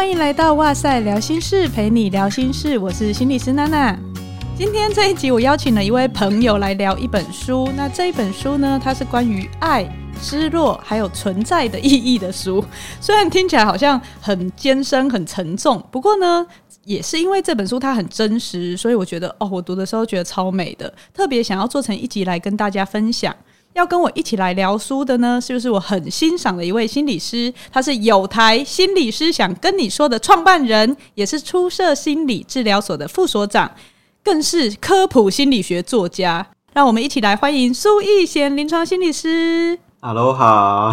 欢迎来到哇塞聊心事，陪你聊心事。我是心理师娜娜。今天这一集，我邀请了一位朋友来聊一本书。那这一本书呢，它是关于爱、失落还有存在的意义的书。虽然听起来好像很艰深、很沉重，不过呢，也是因为这本书它很真实，所以我觉得哦，我读的时候觉得超美的，特别想要做成一集来跟大家分享。要跟我一起来聊书的呢，是不是我很欣赏的一位心理师？他是有台心理师想跟你说的创办人，也是出色心理治疗所的副所长，更是科普心理学作家。让我们一起来欢迎苏逸贤临床心理师。Hello，好，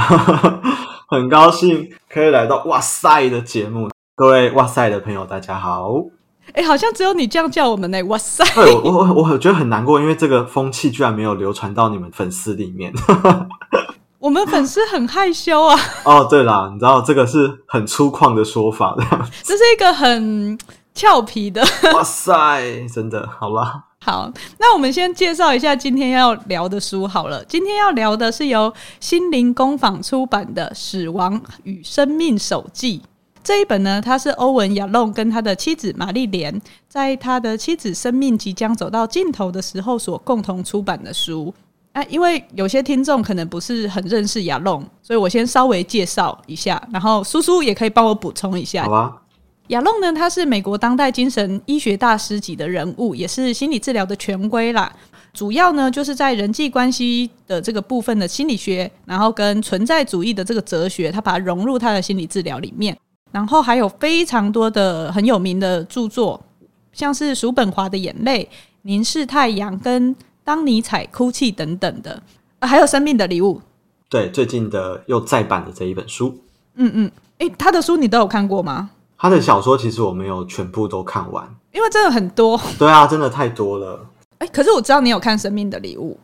很高兴可以来到哇塞的节目。各位哇塞的朋友，大家好。哎、欸，好像只有你这样叫我们呢、欸！哇塞，对，我我我觉得很难过，因为这个风气居然没有流传到你们粉丝里面。我们粉丝很害羞啊。哦，对啦，你知道这个是很粗犷的说法的，这是一个很俏皮的。哇塞，真的，好啦。好，那我们先介绍一下今天要聊的书好了。今天要聊的是由心灵工坊出版的《死亡与生命手记》。这一本呢，他是欧文亚龙跟他的妻子玛丽莲，在他的妻子生命即将走到尽头的时候所共同出版的书。啊，因为有些听众可能不是很认识亚龙，所以我先稍微介绍一下，然后苏苏也可以帮我补充一下。好吧。亚龙呢，他是美国当代精神医学大师级的人物，也是心理治疗的权威啦。主要呢，就是在人际关系的这个部分的心理学，然后跟存在主义的这个哲学，他把它融入他的心理治疗里面。然后还有非常多的很有名的著作，像是叔本华的眼泪、凝视太阳跟当尼采哭泣等等的，还有生命的礼物。对，最近的又再版的这一本书。嗯嗯，诶，他的书你都有看过吗？他的小说其实我没有全部都看完，因为真的很多。对啊，真的太多了。诶，可是我知道你有看《生命的礼物》。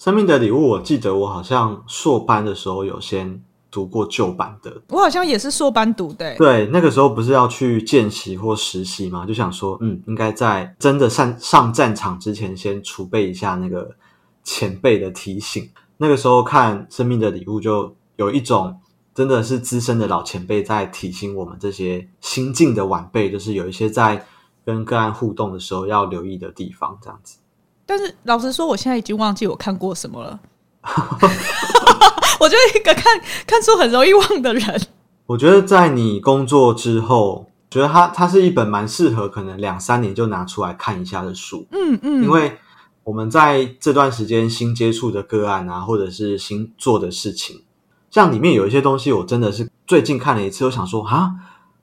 《生命的礼物》，我记得我好像硕班的时候有先。读过旧版的，我好像也是硕班读的、欸。对，那个时候不是要去见习或实习嘛，就想说，嗯，应该在真的上上战场之前，先储备一下那个前辈的提醒。那个时候看《生命的礼物》，就有一种真的是资深的老前辈在提醒我们这些新进的晚辈，就是有一些在跟个案互动的时候要留意的地方，这样子。但是老实说，我现在已经忘记我看过什么了。我就是一个看看书很容易忘的人。我觉得在你工作之后，觉得它它是一本蛮适合可能两三年就拿出来看一下的书。嗯嗯，因为我们在这段时间新接触的个案啊，或者是新做的事情，像里面有一些东西，我真的是最近看了一次，我想说啊，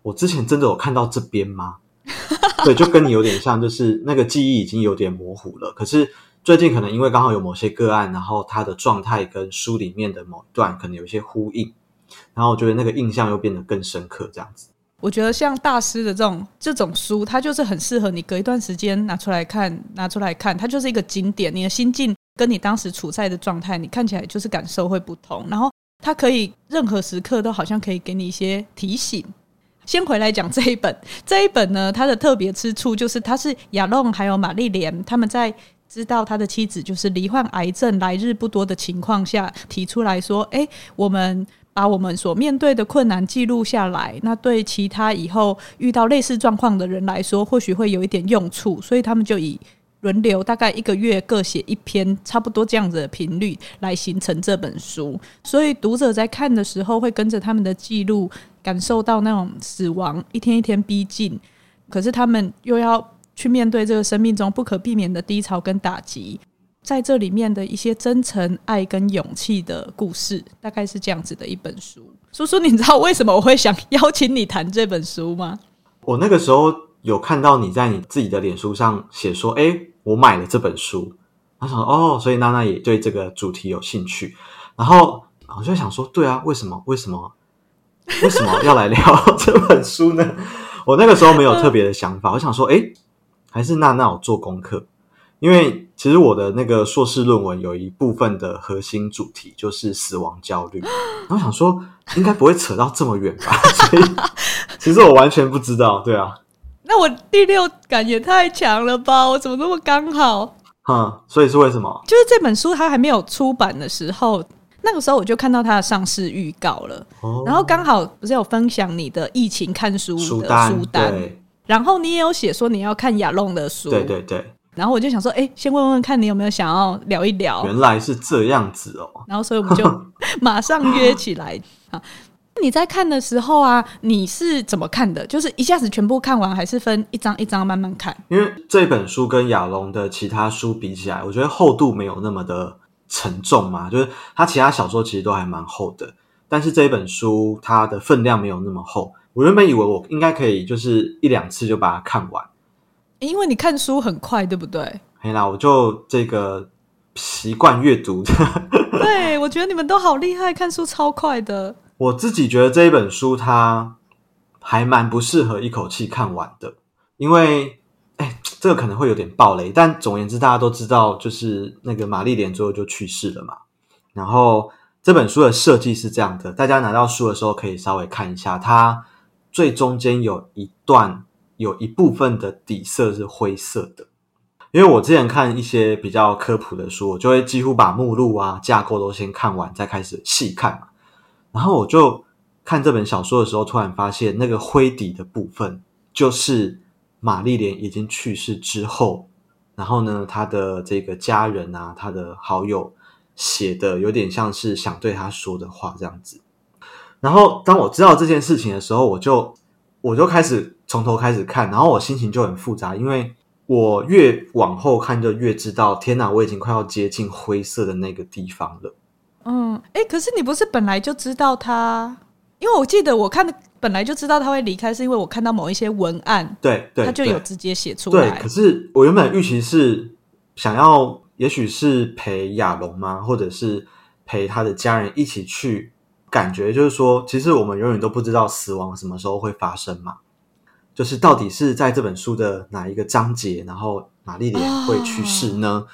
我之前真的有看到这边吗？对，就跟你有点像，就是那个记忆已经有点模糊了。可是。最近可能因为刚好有某些个案，然后他的状态跟书里面的某一段可能有一些呼应，然后我觉得那个印象又变得更深刻。这样子，我觉得像大师的这种这种书，它就是很适合你隔一段时间拿出来看，拿出来看，它就是一个经典。你的心境跟你当时处在的状态，你看起来就是感受会不同。然后它可以任何时刻都好像可以给你一些提醒。先回来讲这一本，这一本呢，它的特别之处就是它是亚隆还有玛丽莲他们在。知道他的妻子就是罹患癌症，来日不多的情况下，提出来说：“诶，我们把我们所面对的困难记录下来，那对其他以后遇到类似状况的人来说，或许会有一点用处。”所以他们就以轮流，大概一个月各写一篇，差不多这样子的频率来形成这本书。所以读者在看的时候，会跟着他们的记录，感受到那种死亡一天一天逼近，可是他们又要。去面对这个生命中不可避免的低潮跟打击，在这里面的一些真诚、爱跟勇气的故事，大概是这样子的一本书。叔叔，你知道为什么我会想邀请你谈这本书吗？我那个时候有看到你在你自己的脸书上写说：“哎，我买了这本书。”他想：“哦，所以娜娜也对这个主题有兴趣。”然后我就想说：“对啊，为什么？为什么？为什么要来聊 这本书呢？”我那个时候没有特别的想法，我想说：“哎。”还是娜娜有做功课，因为其实我的那个硕士论文有一部分的核心主题就是死亡焦虑，然后想说应该不会扯到这么远吧，所以 其实我完全不知道，对啊，那我第六感也太强了吧，我怎么那么刚好？哈，所以是为什么？就是这本书它还没有出版的时候，那个时候我就看到它的上市预告了，哦、然后刚好不是有分享你的疫情看书的书单，书单然后你也有写说你要看亚龙的书，对对对。然后我就想说，哎，先问问看你有没有想要聊一聊。原来是这样子哦。然后所以我们就 马上约起来啊。你在看的时候啊，你是怎么看的？就是一下子全部看完，还是分一张一张慢慢看？因为这本书跟亚龙的其他书比起来，我觉得厚度没有那么的沉重嘛。就是他其他小说其实都还蛮厚的，但是这本书它的分量没有那么厚。我原本以为我应该可以就是一两次就把它看完。因为你看书很快，对不对？嘿啦，我就这个习惯阅读。对，我觉得你们都好厉害，看书超快的。我自己觉得这一本书它还蛮不适合一口气看完的，因为哎，这个可能会有点暴雷，但总而言之，大家都知道，就是那个玛丽莲最后就去世了嘛。然后这本书的设计是这样的，大家拿到书的时候可以稍微看一下，它最中间有一段。有一部分的底色是灰色的，因为我之前看一些比较科普的书，我就会几乎把目录啊、架构都先看完，再开始细看嘛。然后我就看这本小说的时候，突然发现那个灰底的部分，就是玛丽莲已经去世之后，然后呢，他的这个家人啊，他的好友写的，有点像是想对他说的话这样子。然后当我知道这件事情的时候，我就我就开始。从头开始看，然后我心情就很复杂，因为我越往后看就越知道，天哪，我已经快要接近灰色的那个地方了。嗯，哎，可是你不是本来就知道他？因为我记得我看的本来就知道他会离开，是因为我看到某一些文案，对对，他就有直接写出来。对，可是我原本预期是想要，也许是陪亚龙吗？或者是陪他的家人一起去，感觉就是说，其实我们永远都不知道死亡什么时候会发生嘛。就是到底是在这本书的哪一个章节，然后玛丽莲会去世呢？哦、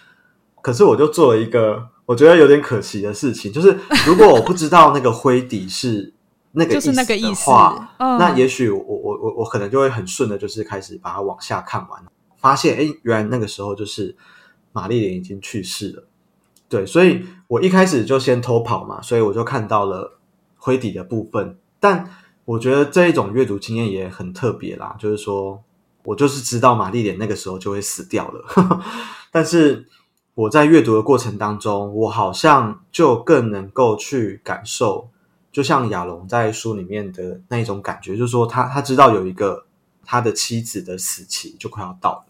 可是我就做了一个我觉得有点可惜的事情，就是如果我不知道那个灰底是那个意思的话，嗯、那也许我我我我可能就会很顺的，就是开始把它往下看完，发现哎，原来那个时候就是玛丽莲已经去世了。对，所以我一开始就先偷跑嘛，所以我就看到了灰底的部分，但。我觉得这一种阅读经验也很特别啦，就是说我就是知道玛丽莲那个时候就会死掉了，但是我在阅读的过程当中，我好像就更能够去感受，就像亚龙在书里面的那一种感觉，就是说他他知道有一个他的妻子的死期就快要到了，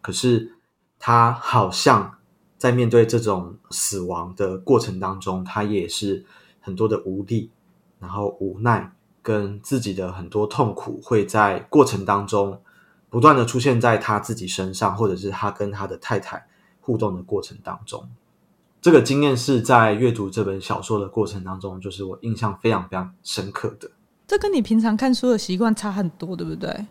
可是他好像在面对这种死亡的过程当中，他也是很多的无力，然后无奈。跟自己的很多痛苦会在过程当中不断的出现在他自己身上，或者是他跟他的太太互动的过程当中，这个经验是在阅读这本小说的过程当中，就是我印象非常非常深刻的。这跟你平常看书的习惯差很多，对不对？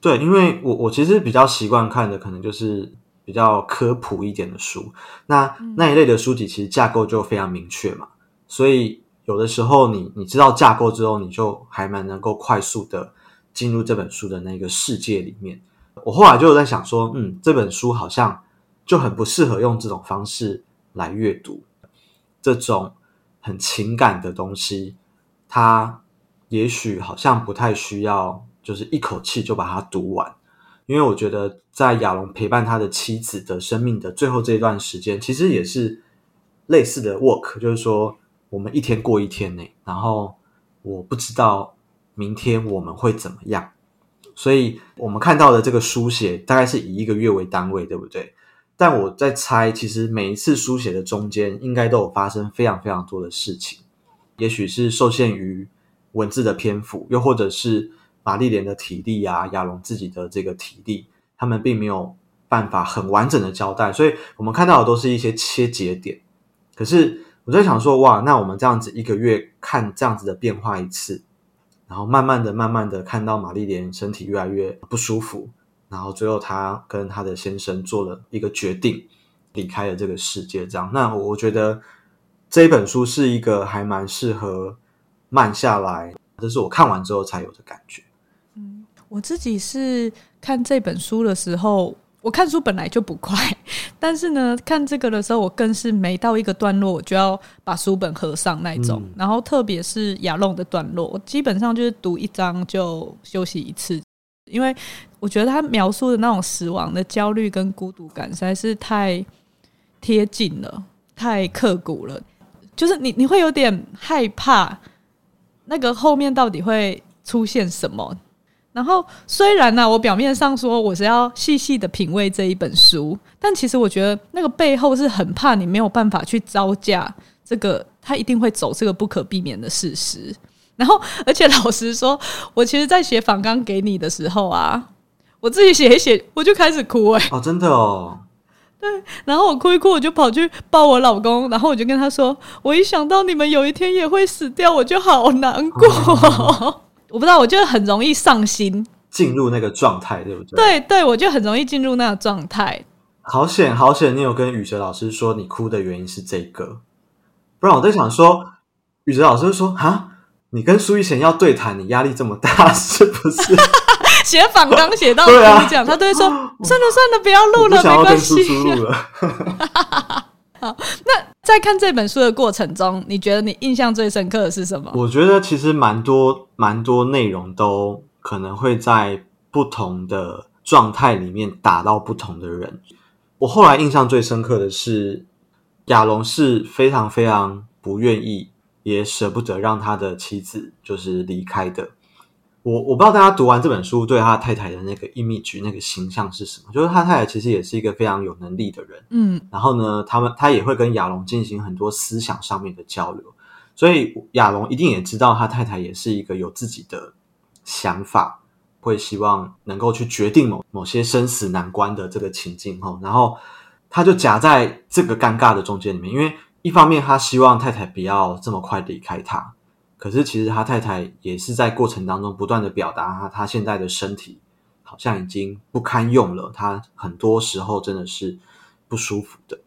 对，因为我我其实比较习惯看的可能就是比较科普一点的书，那那一类的书籍其实架构就非常明确嘛，所以。有的时候你，你知道架构之后，你就还蛮能够快速的进入这本书的那个世界里面。我后来就在想说，嗯，这本书好像就很不适合用这种方式来阅读，这种很情感的东西，它也许好像不太需要，就是一口气就把它读完。因为我觉得，在亚龙陪伴他的妻子的生命的最后这一段时间，其实也是类似的 work，就是说。我们一天过一天呢，然后我不知道明天我们会怎么样，所以我们看到的这个书写大概是以一个月为单位，对不对？但我在猜，其实每一次书写的中间，应该都有发生非常非常多的事情，也许是受限于文字的篇幅，又或者是玛丽莲的体力啊，亚龙自己的这个体力，他们并没有办法很完整的交代，所以我们看到的都是一些切节点，可是。我在想说，哇，那我们这样子一个月看这样子的变化一次，然后慢慢的、慢慢的看到玛丽莲身体越来越不舒服，然后最后她跟她的先生做了一个决定，离开了这个世界。这样，那我觉得这一本书是一个还蛮适合慢下来，这是我看完之后才有的感觉。嗯，我自己是看这本书的时候，我看书本来就不快，但是呢，看这个的时候，我更是每到一个段落，我就要把书本合上那种。嗯、然后，特别是亚龙的段落，我基本上就是读一章就休息一次，因为我觉得他描述的那种死亡的焦虑跟孤独感实在是太贴近了，太刻骨了。就是你你会有点害怕，那个后面到底会出现什么？然后虽然呢、啊，我表面上说我是要细细的品味这一本书，但其实我觉得那个背后是很怕你没有办法去招架这个，他一定会走这个不可避免的事实。然后，而且老实说，我其实，在写访纲给你的时候啊，我自己写一写，我就开始哭哎、欸！哦，真的哦，对。然后我哭一哭，我就跑去抱我老公，然后我就跟他说：“我一想到你们有一天也会死掉，我就好难过。哦”我不知道，我就很容易上心，进入那个状态，对不对？对对，我就很容易进入那个状态。好险，好险！你有跟宇哲老师说你哭的原因是这个，不然我在想说，宇哲老师说啊，你跟苏一贤要对谈，你压力这么大，是不是？写访纲写到 这样，他都会说 算了算了，不要录了，没关系。好，那在看这本书的过程中，你觉得你印象最深刻的是什么？我觉得其实蛮多蛮多内容都可能会在不同的状态里面打到不同的人。我后来印象最深刻的是亚龙是非常非常不愿意也舍不得让他的妻子就是离开的。我我不知道大家读完这本书对他太太的那个 image 那个形象是什么？就是他太太其实也是一个非常有能力的人，嗯，然后呢，他们他也会跟亚龙进行很多思想上面的交流，所以亚龙一定也知道他太太也是一个有自己的想法，会希望能够去决定某某些生死难关的这个情境哈，然后他就夹在这个尴尬的中间里面，因为一方面他希望太太不要这么快离开他。可是，其实他太太也是在过程当中不断的表达他，他现在的身体好像已经不堪用了，他很多时候真的是不舒服的。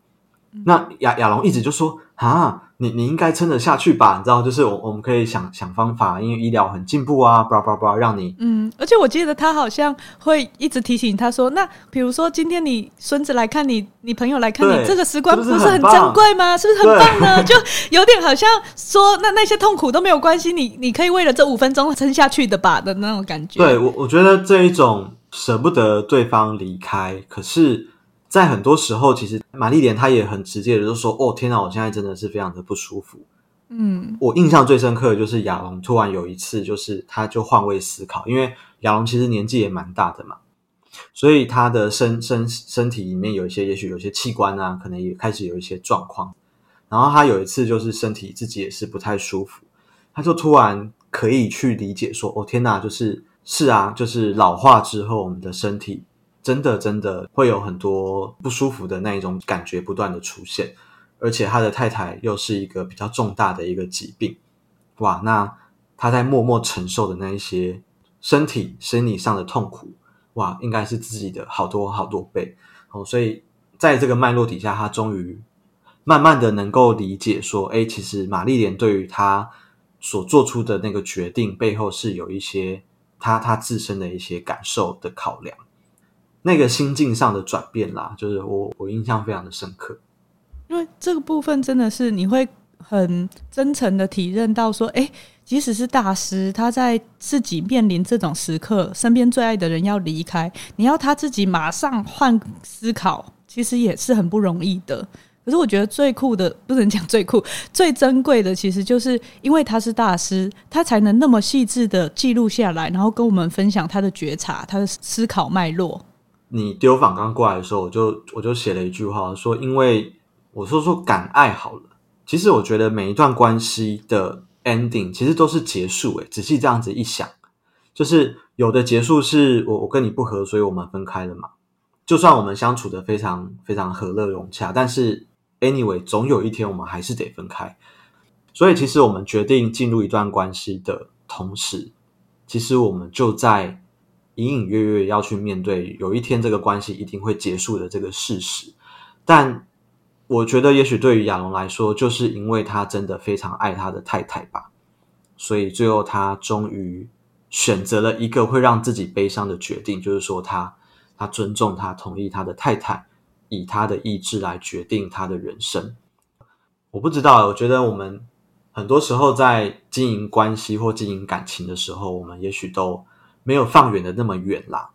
那亚亚龙一直就说啊。你你应该撑得下去吧？你知道，就是我我们可以想想方法，因为医疗很进步啊，叭叭叭，让你嗯。而且我记得他好像会一直提醒他说：“那比如说今天你孙子来看你，你朋友来看你，这个时光不是很珍贵吗？是不是很棒呢？就有点好像说，那那些痛苦都没有关系，你你可以为了这五分钟撑下去的吧的那种感觉。”对我，我觉得这一种舍不得对方离开，可是。在很多时候，其实玛丽莲她也很直接的就说：“哦，天哪，我现在真的是非常的不舒服。”嗯，我印象最深刻的就是亚龙突然有一次，就是他就换位思考，因为亚龙其实年纪也蛮大的嘛，所以他的身身身体里面有一些，也许有些器官啊，可能也开始有一些状况。然后他有一次就是身体自己也是不太舒服，他就突然可以去理解说：“哦，天哪，就是是啊，就是老化之后我们的身体。”真的，真的会有很多不舒服的那一种感觉不断的出现，而且他的太太又是一个比较重大的一个疾病，哇，那他在默默承受的那一些身体、生理上的痛苦，哇，应该是自己的好多好多倍哦。所以在这个脉络底下，他终于慢慢的能够理解说，哎，其实玛丽莲对于他所做出的那个决定背后是有一些他他自身的一些感受的考量。那个心境上的转变啦，就是我我印象非常的深刻，因为这个部分真的是你会很真诚的体认到说，诶，即使是大师，他在自己面临这种时刻，身边最爱的人要离开，你要他自己马上换思考，其实也是很不容易的。可是我觉得最酷的，不能讲最酷，最珍贵的，其实就是因为他是大师，他才能那么细致的记录下来，然后跟我们分享他的觉察，他的思考脉络。你丢访刚过来的时候，我就我就写了一句话，说因为我说说敢爱好了。其实我觉得每一段关系的 ending 其实都是结束。诶，仔细这样子一想，就是有的结束是我我跟你不合，所以我们分开了嘛。就算我们相处的非常非常和乐融洽，但是 anyway 总有一天我们还是得分开。所以其实我们决定进入一段关系的同时，其实我们就在。隐隐约约要去面对有一天这个关系一定会结束的这个事实，但我觉得也许对于亚龙来说，就是因为他真的非常爱他的太太吧，所以最后他终于选择了一个会让自己悲伤的决定，就是说他他尊重他，同意他的太太以他的意志来决定他的人生。我不知道，我觉得我们很多时候在经营关系或经营感情的时候，我们也许都没有放远的那么远啦。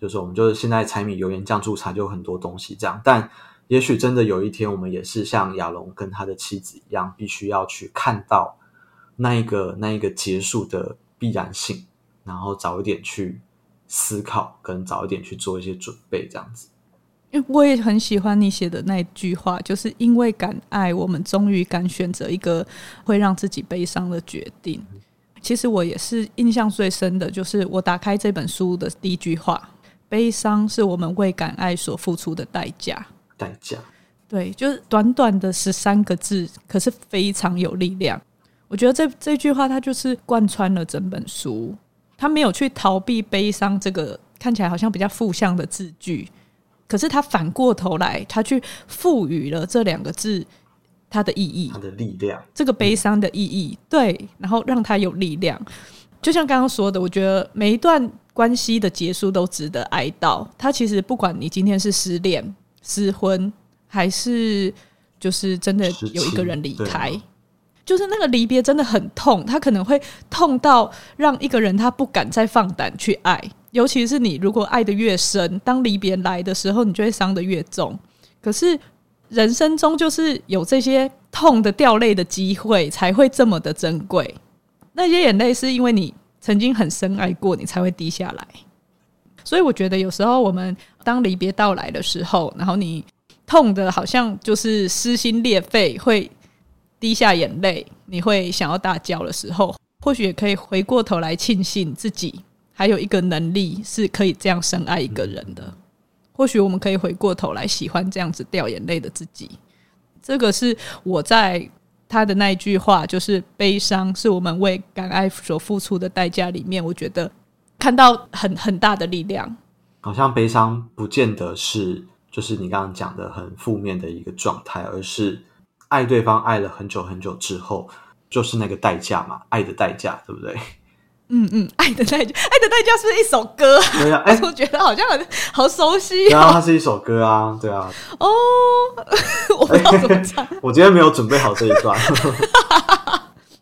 就是我们就是现在柴米油盐酱醋茶就很多东西这样，但也许真的有一天，我们也是像亚龙跟他的妻子一样，必须要去看到那一个那一个结束的必然性，然后早一点去思考，跟早一点去做一些准备，这样子。我也很喜欢你写的那句话，就是因为敢爱，我们终于敢选择一个会让自己悲伤的决定。其实我也是印象最深的，就是我打开这本书的第一句话。悲伤是我们为敢爱所付出的代价。代价，对，就是短短的十三个字，可是非常有力量。我觉得这这句话，它就是贯穿了整本书。他没有去逃避悲伤这个看起来好像比较负向的字句，可是他反过头来，他去赋予了这两个字它的意义，它的力量。这个悲伤的意义，对，然后让它有力量。就像刚刚说的，我觉得每一段。关系的结束都值得哀悼。他其实不管你今天是失恋、失婚，还是就是真的有一个人离开，就是那个离别真的很痛。他可能会痛到让一个人他不敢再放胆去爱。尤其是你如果爱的越深，当离别来的时候，你就会伤的越重。可是人生中就是有这些痛的掉泪的机会，才会这么的珍贵。那些眼泪是因为你。曾经很深爱过你，才会滴下来。所以我觉得有时候我们当离别到来的时候，然后你痛得好像就是撕心裂肺，会滴下眼泪，你会想要大叫的时候，或许也可以回过头来庆幸自己还有一个能力是可以这样深爱一个人的。或许我们可以回过头来喜欢这样子掉眼泪的自己。这个是我在。他的那一句话就是“悲伤是我们为敢爱所付出的代价”。里面，我觉得看到很很大的力量。好像悲伤不见得是就是你刚刚讲的很负面的一个状态，而是爱对方爱了很久很久之后，就是那个代价嘛，爱的代价，对不对？嗯嗯，爱的代价，爱的代价是不是一首歌？啊，哎，我觉得好像很好熟悉、哦。对啊，它是一首歌啊，对啊。哦，我不知道怎么唱。我今天没有准备好这一段。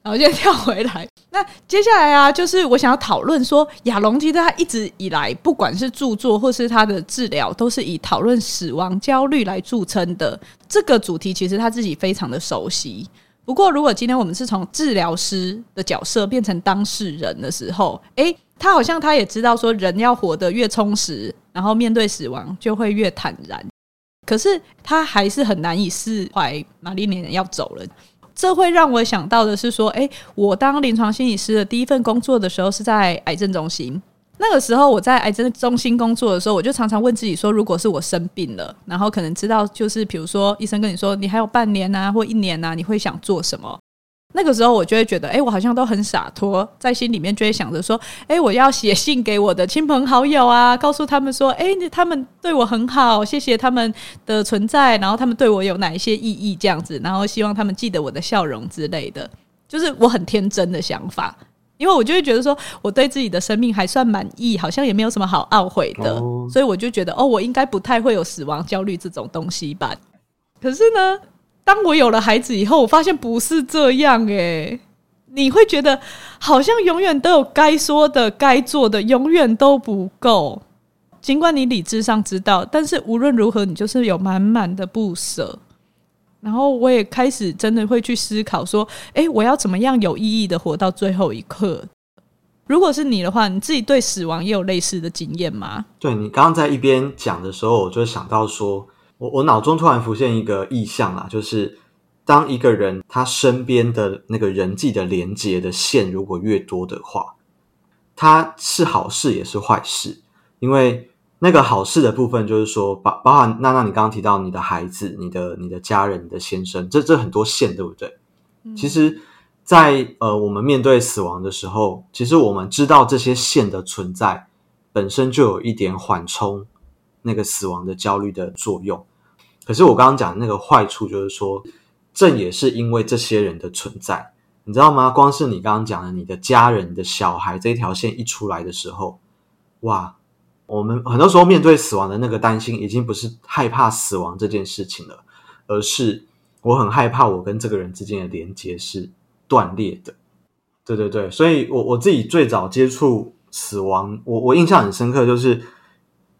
然后现在跳回来，那接下来啊，就是我想要讨论说，亚隆其实他一直以来，不管是著作或是他的治疗，都是以讨论死亡焦虑来著称的。这个主题其实他自己非常的熟悉。不过，如果今天我们是从治疗师的角色变成当事人的时候，诶，他好像他也知道说，人要活得越充实，然后面对死亡就会越坦然。可是他还是很难以释怀玛丽莲要走了。这会让我想到的是说，诶，我当临床心理师的第一份工作的时候是在癌症中心。那个时候我在癌症中心工作的时候，我就常常问自己说：如果是我生病了，然后可能知道就是，比如说医生跟你说你还有半年啊，或一年啊，你会想做什么？那个时候我就会觉得，哎，我好像都很洒脱，在心里面就会想着说，哎，我要写信给我的亲朋好友啊，告诉他们说，哎，他们对我很好，谢谢他们的存在，然后他们对我有哪一些意义这样子，然后希望他们记得我的笑容之类的，就是我很天真的想法。因为我就会觉得说，我对自己的生命还算满意，好像也没有什么好懊悔的，哦、所以我就觉得，哦，我应该不太会有死亡焦虑这种东西吧。可是呢，当我有了孩子以后，我发现不是这样诶。你会觉得好像永远都有该说的、该做的，永远都不够。尽管你理智上知道，但是无论如何，你就是有满满的不舍。然后我也开始真的会去思考说，哎，我要怎么样有意义的活到最后一刻？如果是你的话，你自己对死亡也有类似的经验吗？对，你刚刚在一边讲的时候，我就想到说，我我脑中突然浮现一个意象啊，就是当一个人他身边的那个人际的连接的线如果越多的话，它是好事也是坏事，因为。那个好事的部分就是说，包包含娜娜，你刚刚提到你的孩子、你的你的家人、你的先生，这这很多线，对不对？嗯、其实在，在呃，我们面对死亡的时候，其实我们知道这些线的存在本身就有一点缓冲那个死亡的焦虑的作用。可是我刚刚讲的那个坏处就是说，正也是因为这些人的存在，你知道吗？光是你刚刚讲的你的家人、你的小孩这一条线一出来的时候，哇！我们很多时候面对死亡的那个担心，已经不是害怕死亡这件事情了，而是我很害怕我跟这个人之间的连接是断裂的。对对对，所以我我自己最早接触死亡，我我印象很深刻，就是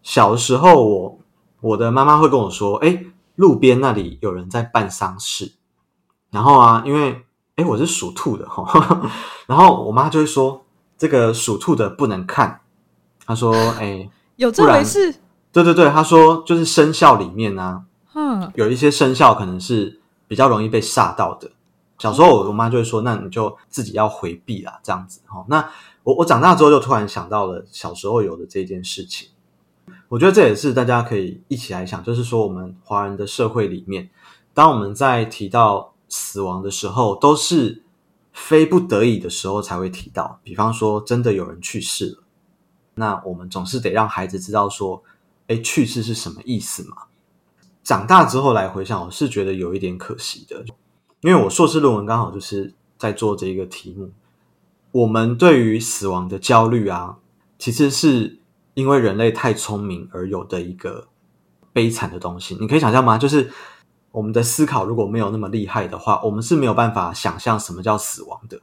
小的时候我，我的妈妈会跟我说：“哎，路边那里有人在办丧事。”然后啊，因为哎我是属兔的哈，然后我妈就会说：“这个属兔的不能看。”她说：“哎。”有这回事？对对对，他说就是生肖里面呢、啊，嗯，有一些生肖可能是比较容易被煞到的。小时候我妈就会说，那你就自己要回避啦，这样子哈。那我我长大之后就突然想到了小时候有的这件事情。我觉得这也是大家可以一起来想，就是说我们华人的社会里面，当我们在提到死亡的时候，都是非不得已的时候才会提到。比方说，真的有人去世了。那我们总是得让孩子知道说，诶，去世是什么意思嘛？长大之后来回想，我是觉得有一点可惜的，因为我硕士论文刚好就是在做这一个题目。我们对于死亡的焦虑啊，其实是因为人类太聪明而有的一个悲惨的东西。你可以想象吗？就是我们的思考如果没有那么厉害的话，我们是没有办法想象什么叫死亡的。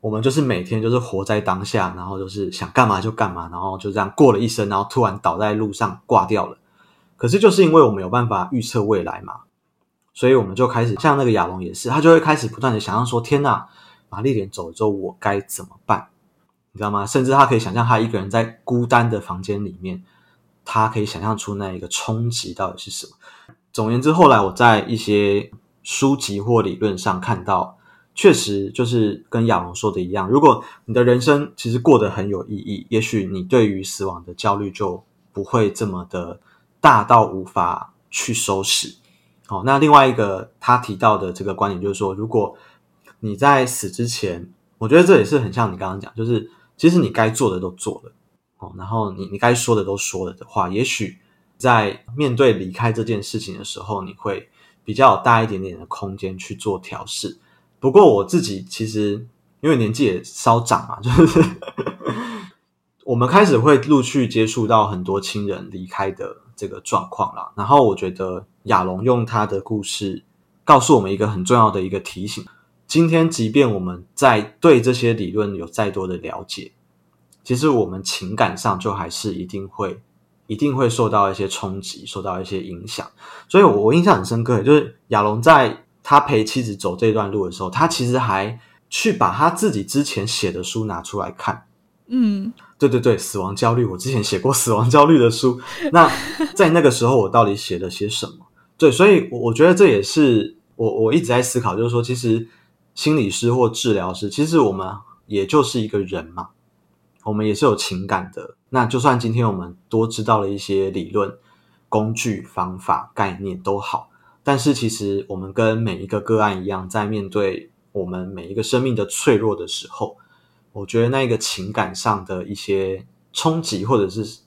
我们就是每天就是活在当下，然后就是想干嘛就干嘛，然后就这样过了一生，然后突然倒在路上挂掉了。可是就是因为我们有办法预测未来嘛，所以我们就开始像那个亚龙也是，他就会开始不断的想象说：天哪，玛丽莲走了之后我该怎么办？你知道吗？甚至他可以想象他一个人在孤单的房间里面，他可以想象出那一个冲击到底是什么。总而言之，后来我在一些书籍或理论上看到。确实，就是跟亚龙说的一样，如果你的人生其实过得很有意义，也许你对于死亡的焦虑就不会这么的大到无法去收拾。好，那另外一个他提到的这个观点就是说，如果你在死之前，我觉得这也是很像你刚刚讲，就是其实你该做的都做了，哦，然后你你该说的都说了的话，也许在面对离开这件事情的时候，你会比较大一点点的空间去做调试。不过我自己其实因为年纪也稍长嘛，就是 我们开始会陆续接触到很多亲人离开的这个状况啦。然后我觉得亚龙用他的故事告诉我们一个很重要的一个提醒：今天即便我们在对这些理论有再多的了解，其实我们情感上就还是一定会一定会受到一些冲击，受到一些影响。所以我印象很深刻，就是亚龙在。他陪妻子走这段路的时候，他其实还去把他自己之前写的书拿出来看。嗯，对对对，死亡焦虑，我之前写过死亡焦虑的书。那在那个时候，我到底写了些什么？对，所以我觉得这也是我我一直在思考，就是说，其实心理师或治疗师，其实我们也就是一个人嘛，我们也是有情感的。那就算今天我们多知道了一些理论、工具、方法、概念都好。但是，其实我们跟每一个个案一样，在面对我们每一个生命的脆弱的时候，我觉得那个情感上的一些冲击，或者是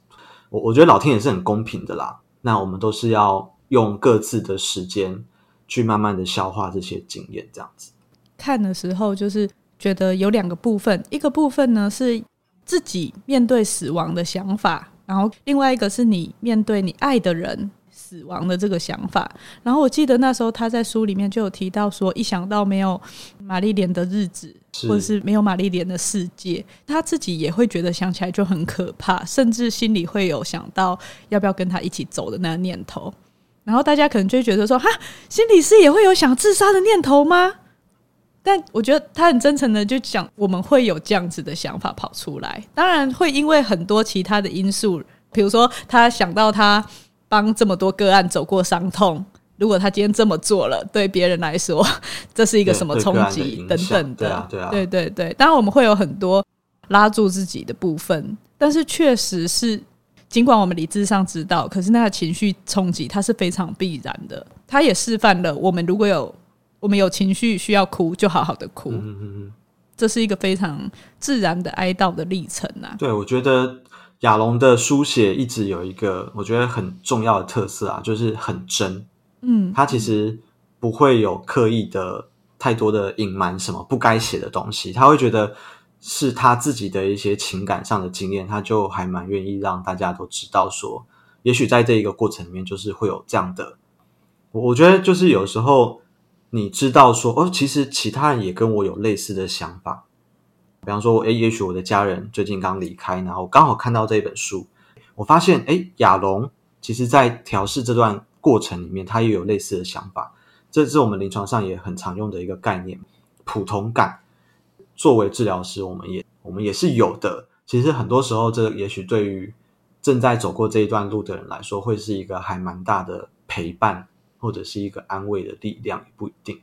我我觉得老天也是很公平的啦。那我们都是要用各自的时间去慢慢的消化这些经验，这样子。看的时候，就是觉得有两个部分，一个部分呢是自己面对死亡的想法，然后另外一个是你面对你爱的人。死亡的这个想法，然后我记得那时候他在书里面就有提到说，一想到没有玛丽莲的日子，或者是没有玛丽莲的世界，他自己也会觉得想起来就很可怕，甚至心里会有想到要不要跟他一起走的那个念头。然后大家可能就会觉得说，哈，心理师也会有想自杀的念头吗？但我觉得他很真诚的就讲，我们会有这样子的想法跑出来，当然会因为很多其他的因素，比如说他想到他。帮这么多个案走过伤痛，如果他今天这么做了，对别人来说，这是一个什么冲击等等的？对啊，对啊，对对对。当然，我们会有很多拉住自己的部分，但是确实是，尽管我们理智上知道，可是那个情绪冲击它是非常必然的。它也示范了，我们如果有我们有情绪需要哭，就好好的哭。嗯嗯嗯，这是一个非常自然的哀悼的历程啊。对，我觉得。亚龙的书写一直有一个我觉得很重要的特色啊，就是很真。嗯，他其实不会有刻意的太多的隐瞒什么不该写的东西，他会觉得是他自己的一些情感上的经验，他就还蛮愿意让大家都知道说，也许在这一个过程里面，就是会有这样的。我我觉得就是有时候你知道说，哦，其实其他人也跟我有类似的想法。比方说，诶，也许我的家人最近刚离开，然后刚好看到这本书，我发现，诶，亚龙其实在调试这段过程里面，他也有类似的想法。这是我们临床上也很常用的一个概念，普通感。作为治疗师，我们也我们也是有的。其实很多时候，这也许对于正在走过这一段路的人来说，会是一个还蛮大的陪伴，或者是一个安慰的力量，也不一定。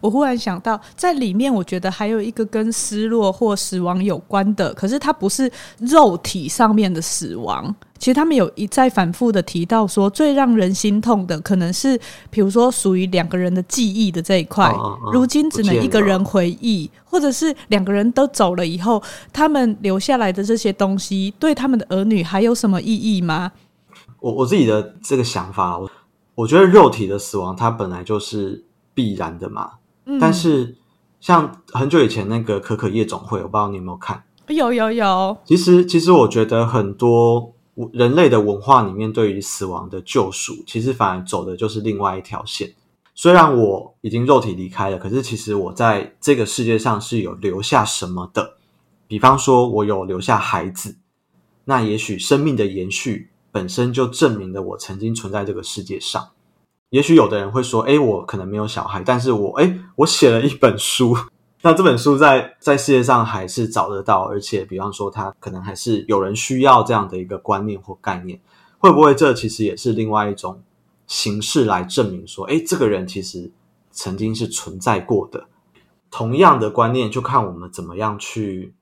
我忽然想到，在里面，我觉得还有一个跟失落或死亡有关的，可是它不是肉体上面的死亡。其实他们有一再反复的提到说，最让人心痛的，可能是比如说属于两个人的记忆的这一块，如今只能一个人回忆，或者是两个人都走了以后，他们留下来的这些东西，对他们的儿女还有什么意义吗？我我自己的这个想法，我我觉得肉体的死亡，它本来就是。必然的嘛，嗯、但是像很久以前那个可可夜总会，我不知道你有没有看？有有有。其实，其实我觉得很多人类的文化里面，对于死亡的救赎，其实反而走的就是另外一条线。虽然我已经肉体离开了，可是其实我在这个世界上是有留下什么的。比方说，我有留下孩子，那也许生命的延续本身就证明了我曾经存在这个世界上。也许有的人会说：“诶，我可能没有小孩，但是我诶，我写了一本书，那这本书在在世界上还是找得到，而且比方说，它可能还是有人需要这样的一个观念或概念，会不会这其实也是另外一种形式来证明说，诶，这个人其实曾经是存在过的。同样的观念，就看我们怎么样去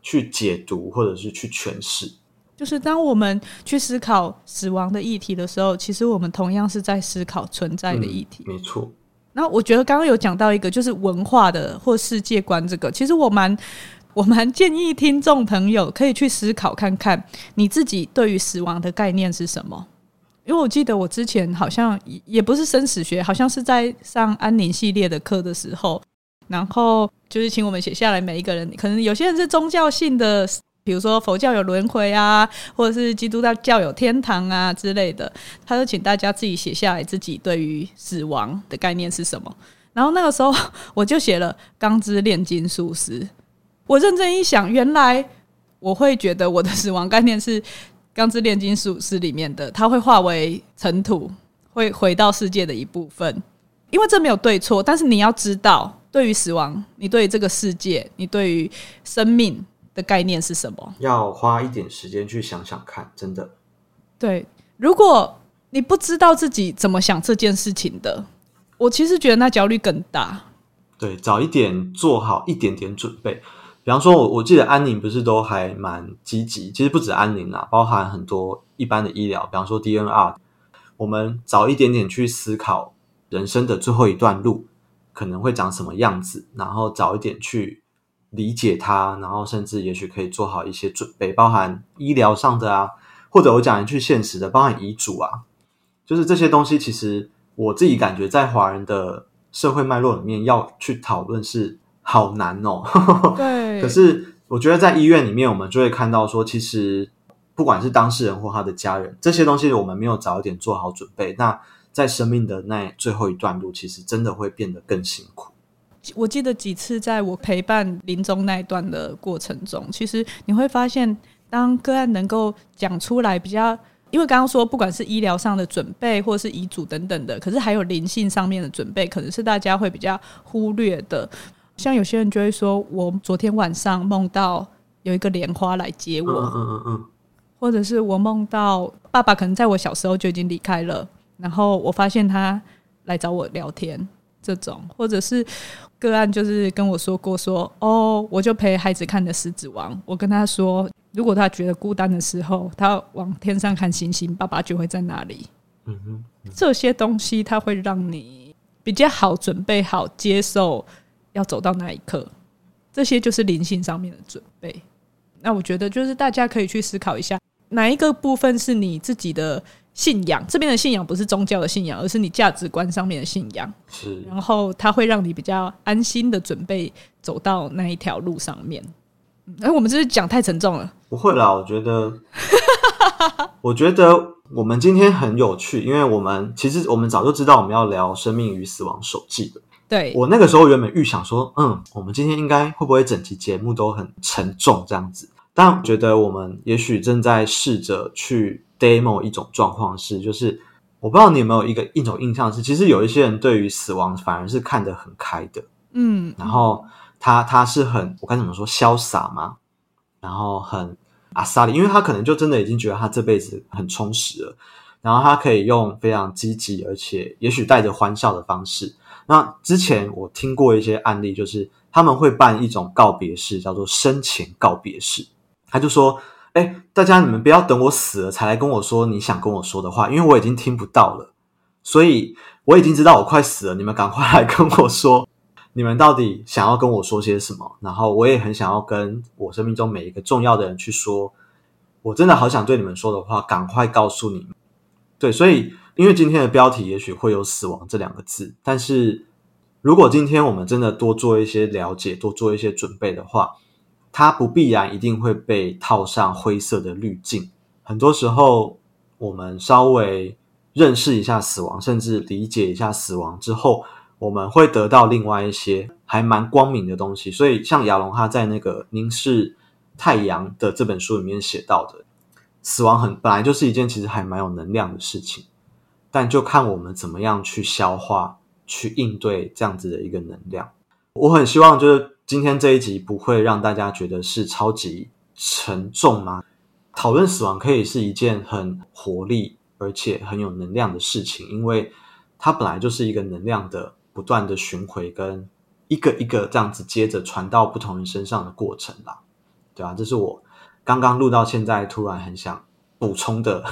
去解读，或者是去诠释。”就是当我们去思考死亡的议题的时候，其实我们同样是在思考存在的议题。嗯，没错。那我觉得刚刚有讲到一个，就是文化的或世界观这个，其实我蛮我蛮建议听众朋友可以去思考看看，你自己对于死亡的概念是什么？因为我记得我之前好像也不是生死学，好像是在上安宁系列的课的时候，然后就是请我们写下来，每一个人可能有些人是宗教性的。比如说佛教有轮回啊，或者是基督教有天堂啊之类的，他就请大家自己写下来自己对于死亡的概念是什么。然后那个时候我就写了《钢之炼金术师》。我认真一想，原来我会觉得我的死亡概念是《钢之炼金术师》里面的，它会化为尘土，会回到世界的一部分。因为这没有对错，但是你要知道，对于死亡，你对于这个世界，你对于生命。的概念是什么？要花一点时间去想想看，真的。对，如果你不知道自己怎么想这件事情的，我其实觉得那焦虑更大。对，早一点做好一点点准备。比方说，我我记得安宁不是都还蛮积极，其实不止安宁啦，包含很多一般的医疗，比方说 DNR，我们早一点点去思考人生的最后一段路可能会长什么样子，然后早一点去。理解他，然后甚至也许可以做好一些准备，包含医疗上的啊，或者我讲一句现实的，包含遗嘱啊，就是这些东西。其实我自己感觉，在华人的社会脉络里面要去讨论是好难哦。对。可是我觉得在医院里面，我们就会看到说，其实不管是当事人或他的家人，这些东西我们没有早一点做好准备，那在生命的那最后一段路，其实真的会变得更辛苦。我记得几次在我陪伴临终那一段的过程中，其实你会发现，当个案能够讲出来，比较因为刚刚说，不管是医疗上的准备，或是遗嘱等等的，可是还有灵性上面的准备，可能是大家会比较忽略的。像有些人就会说，我昨天晚上梦到有一个莲花来接我，嗯嗯嗯，或者是我梦到爸爸可能在我小时候就已经离开了，然后我发现他来找我聊天。这种，或者是个案，就是跟我说过说，哦，我就陪孩子看的《狮子王》，我跟他说，如果他觉得孤单的时候，他往天上看星星，爸爸就会在那里。嗯哼，这些东西，它会让你比较好准备好接受要走到那一刻，这些就是灵性上面的准备。那我觉得，就是大家可以去思考一下，哪一个部分是你自己的。信仰这边的信仰不是宗教的信仰，而是你价值观上面的信仰。是，然后它会让你比较安心的准备走到那一条路上面。哎，我们是不是讲太沉重了？不会啦，我觉得，我觉得我们今天很有趣，因为我们其实我们早就知道我们要聊生命与死亡手记的。对，我那个时候原本预想说，嗯，我们今天应该会不会整期节目都很沉重这样子？但我觉得我们也许正在试着去 demo 一种状况是，就是我不知道你有没有一个一种印象是，其实有一些人对于死亡反而是看得很开的，嗯，然后他他是很我该怎么说潇洒吗？然后很阿萨里，因为他可能就真的已经觉得他这辈子很充实了，然后他可以用非常积极而且也许带着欢笑的方式。那之前我听过一些案例，就是他们会办一种告别式，叫做生前告别式。他就说：“哎，大家你们不要等我死了才来跟我说你想跟我说的话，因为我已经听不到了。所以我已经知道我快死了，你们赶快来跟我说，你们到底想要跟我说些什么？然后我也很想要跟我生命中每一个重要的人去说，我真的好想对你们说的话，赶快告诉你们。对，所以。”因为今天的标题也许会有“死亡”这两个字，但是如果今天我们真的多做一些了解，多做一些准备的话，它不必然一定会被套上灰色的滤镜。很多时候，我们稍微认识一下死亡，甚至理解一下死亡之后，我们会得到另外一些还蛮光明的东西。所以，像亚龙他在那个《凝视太阳》的这本书里面写到的，死亡很本来就是一件其实还蛮有能量的事情。但就看我们怎么样去消化、去应对这样子的一个能量。我很希望就是今天这一集不会让大家觉得是超级沉重吗？讨论死亡可以是一件很活力而且很有能量的事情，因为它本来就是一个能量的不断的巡回跟一个一个这样子接着传到不同人身上的过程啦，对啊，这是我刚刚录到现在突然很想补充的。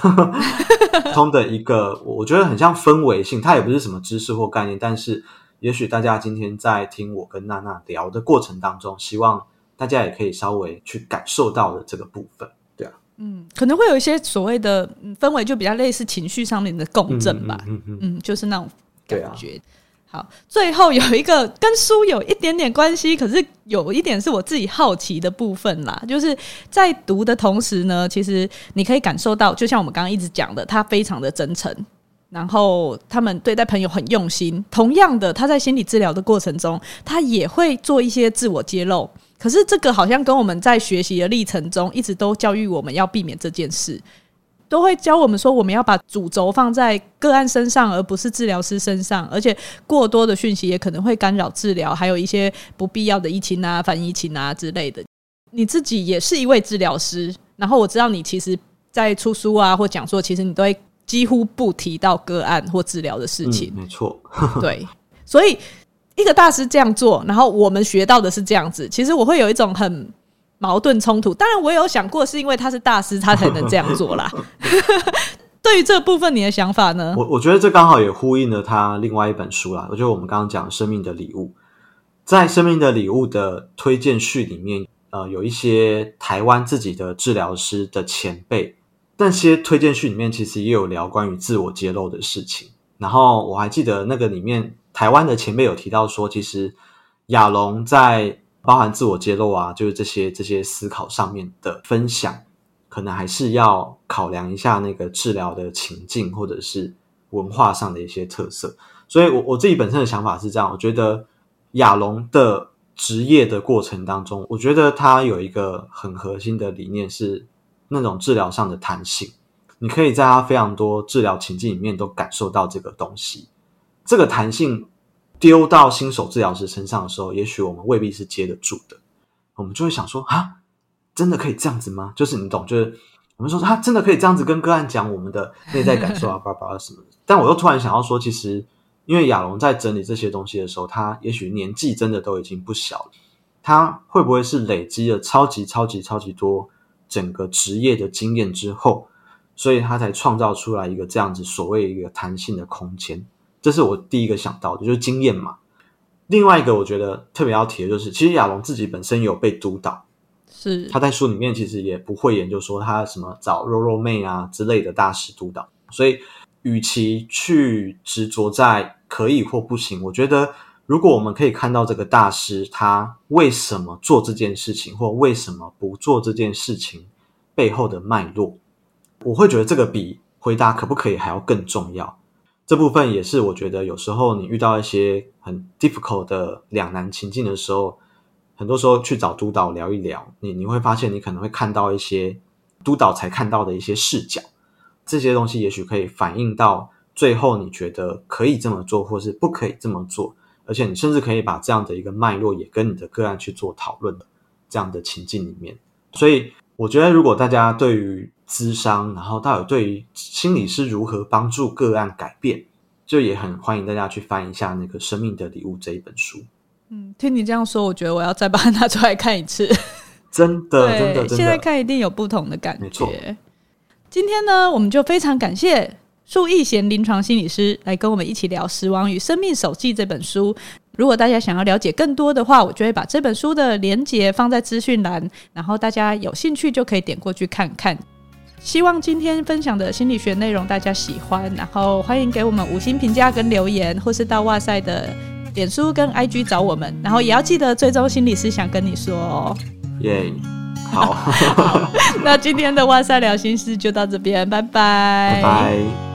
通的一个，我觉得很像氛围性，它也不是什么知识或概念，但是也许大家今天在听我跟娜娜聊的过程当中，希望大家也可以稍微去感受到的这个部分，对啊，嗯，可能会有一些所谓的氛围，就比较类似情绪上面的共振吧，嗯嗯，嗯，嗯，就是那种感觉。好，最后有一个跟书有一点点关系，可是有一点是我自己好奇的部分啦。就是在读的同时呢，其实你可以感受到，就像我们刚刚一直讲的，他非常的真诚，然后他们对待朋友很用心。同样的，他在心理治疗的过程中，他也会做一些自我揭露。可是这个好像跟我们在学习的历程中，一直都教育我们要避免这件事。都会教我们说，我们要把主轴放在个案身上，而不是治疗师身上。而且过多的讯息也可能会干扰治疗，还有一些不必要的疫情啊、反疫情啊之类的。你自己也是一位治疗师，然后我知道你其实，在出书啊或讲座，其实你都会几乎不提到个案或治疗的事情。嗯，没错，对。所以一个大师这样做，然后我们学到的是这样子。其实我会有一种很。矛盾冲突，当然我有想过，是因为他是大师，他才能这样做啦。对于这部分，你的想法呢？我我觉得这刚好也呼应了他另外一本书啦。我觉得我们刚刚讲《生命的礼物》，在《生命的礼物》的推荐序里面，呃，有一些台湾自己的治疗师的前辈，那些推荐序里面其实也有聊关于自我揭露的事情。然后我还记得那个里面，台湾的前辈有提到说，其实亚龙在。包含自我揭露啊，就是这些这些思考上面的分享，可能还是要考量一下那个治疗的情境，或者是文化上的一些特色。所以我，我自己本身的想法是这样，我觉得亚龙的职业的过程当中，我觉得他有一个很核心的理念是那种治疗上的弹性。你可以在他非常多治疗情境里面都感受到这个东西，这个弹性。丢到新手治疗师身上的时候，也许我们未必是接得住的。我们就会想说：啊，真的可以这样子吗？就是你懂，就是我们说他真的可以这样子跟个案讲我们的内在感受啊，叭叭什么。但我又突然想要说，其实因为亚龙在整理这些东西的时候，他也许年纪真的都已经不小了。他会不会是累积了超级超级超级多整个职业的经验之后，所以他才创造出来一个这样子所谓一个弹性的空间？这是我第一个想到的，就是经验嘛。另外一个我觉得特别要提的就是，其实亚龙自己本身有被督导，是他在书里面其实也不会研究说他什么找肉肉妹啊之类的大师督导。所以，与其去执着在可以或不行，我觉得如果我们可以看到这个大师他为什么做这件事情，或为什么不做这件事情背后的脉络，我会觉得这个比回答可不可以还要更重要。这部分也是我觉得有时候你遇到一些很 difficult 的两难情境的时候，很多时候去找督导聊一聊，你你会发现你可能会看到一些督导才看到的一些视角，这些东西也许可以反映到最后你觉得可以这么做，或是不可以这么做，而且你甚至可以把这样的一个脉络也跟你的个案去做讨论的这样的情境里面。所以我觉得，如果大家对于咨商，然后到底对于心理是如何帮助个案改变，就也很欢迎大家去翻一下那个《生命的礼物》这一本书。嗯，听你这样说，我觉得我要再把它拿出来看一次。真的，真的，真的，现在看一定有不同的感觉。没错。今天呢，我们就非常感谢苏奕贤临床心理师来跟我们一起聊《死亡与生命手记》这本书。如果大家想要了解更多的话，我就会把这本书的连结放在资讯栏，然后大家有兴趣就可以点过去看看。希望今天分享的心理学内容大家喜欢，然后欢迎给我们五星评价跟留言，或是到哇塞的脸书跟 IG 找我们，然后也要记得追踪心理师想跟你说哦。耶、yeah，好，好，那今天的哇塞聊心事就到这边，拜拜。拜拜。